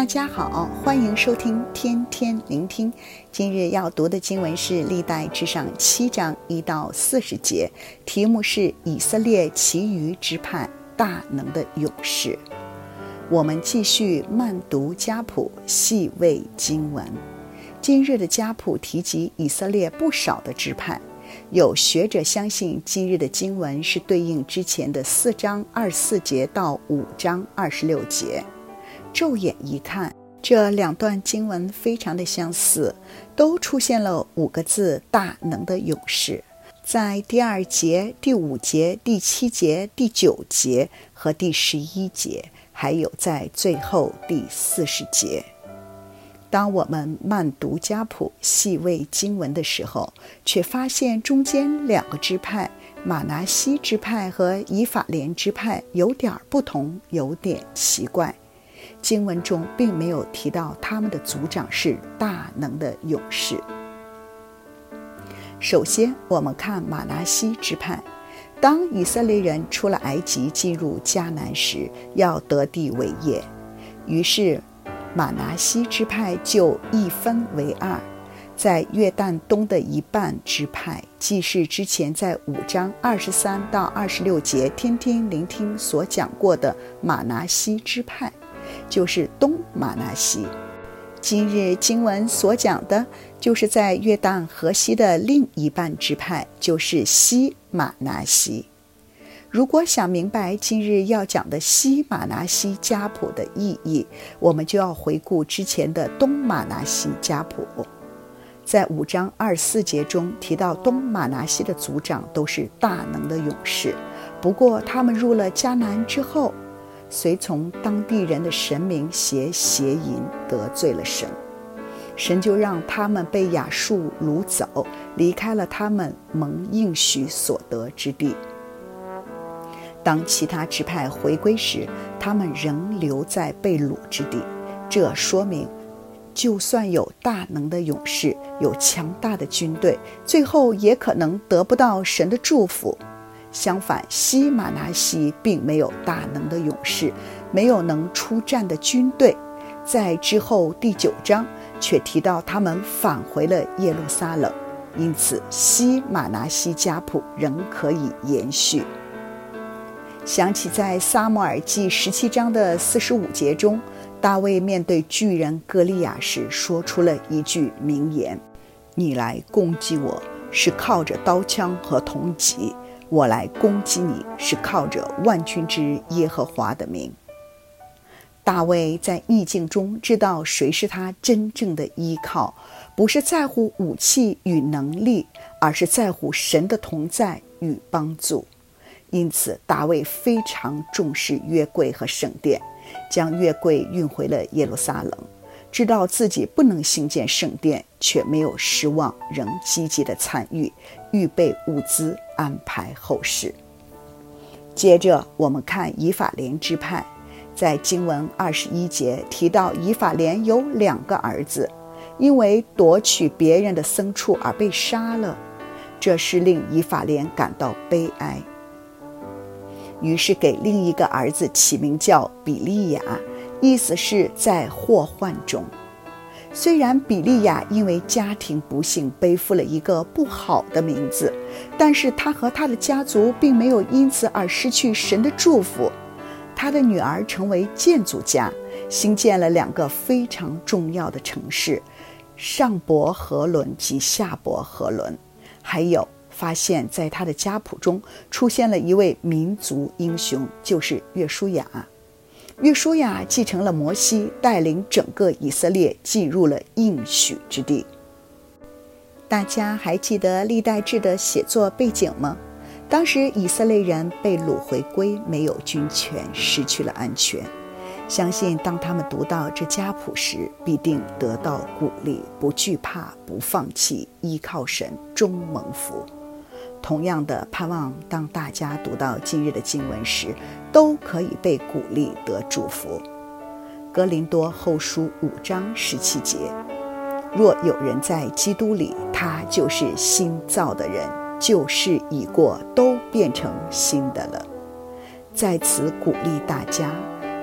大家好，欢迎收听天天聆听。今日要读的经文是《历代志上》七章一到四十节，题目是以色列其余支派大能的勇士。我们继续慢读家谱，细味经文。今日的家谱提及以色列不少的支派。有学者相信，今日的经文是对应之前的四章二四节到五章二十六节。骤眼一看，这两段经文非常的相似，都出现了五个字“大能的勇士”。在第二节、第五节、第七节、第九节和第十一节，还有在最后第四十节。当我们慢读家谱、细味经文的时候，却发现中间两个支派——马拿西支派和以法莲支派——有点不同，有点奇怪。经文中并没有提到他们的族长是大能的勇士。首先，我们看马拿西支派。当以色列人出了埃及，进入迦南时，要得地为业，于是。马拿西支派就一分为二，在约旦东的一半支派，既是之前在五章二十三到二十六节天天聆听所讲过的马拿西支派，就是东马纳西。今日经文所讲的，就是在约旦河西的另一半支派，就是西马纳西。如果想明白今日要讲的西马纳西家谱的意义，我们就要回顾之前的东马纳西家谱。在五章二十四节中提到，东马纳西的族长都是大能的勇士。不过，他们入了迦南之后，随从当地人的神明写邪淫，得罪了神，神就让他们被亚述掳走，离开了他们蒙应许所得之地。当其他支派回归时，他们仍留在被掳之地。这说明，就算有大能的勇士，有强大的军队，最后也可能得不到神的祝福。相反，西马拿西并没有大能的勇士，没有能出战的军队。在之后第九章却提到他们返回了耶路撒冷，因此西马拿西家谱仍可以延续。想起在撒母耳记十七章的四十五节中，大卫面对巨人歌利亚时，说出了一句名言：“你来攻击我是靠着刀枪和铜戟，我来攻击你是靠着万军之耶和华的名。”大卫在逆境中知道谁是他真正的依靠，不是在乎武器与能力，而是在乎神的同在与帮助。因此，大卫非常重视约柜和圣殿，将约柜运回了耶路撒冷。知道自己不能兴建圣殿，却没有失望，仍积极地参与，预备物资，安排后事。接着，我们看以法莲支派，在经文二十一节提到，以法莲有两个儿子，因为夺取别人的牲畜而被杀了，这是令以法莲感到悲哀。于是给另一个儿子起名叫比利亚，意思是在祸患中。虽然比利亚因为家庭不幸背负了一个不好的名字，但是他和他的家族并没有因此而失去神的祝福。他的女儿成为建筑家，兴建了两个非常重要的城市：上伯和伦及下伯和伦，还有。发现，在他的家谱中出现了一位民族英雄，就是约书亚。约书亚继承了摩西，带领整个以色列进入了应许之地。大家还记得历代志的写作背景吗？当时以色列人被掳回归，没有军权，失去了安全。相信当他们读到这家谱时，必定得到鼓励，不惧怕，不放弃，依靠神，终蒙福。同样的盼望，当大家读到今日的经文时，都可以被鼓励得祝福。格林多后书五章十七节：若有人在基督里，他就是新造的人，旧事已过，都变成新的了。在此鼓励大家，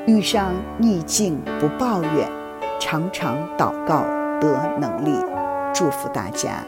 遇上逆境不抱怨，常常祷告得能力。祝福大家。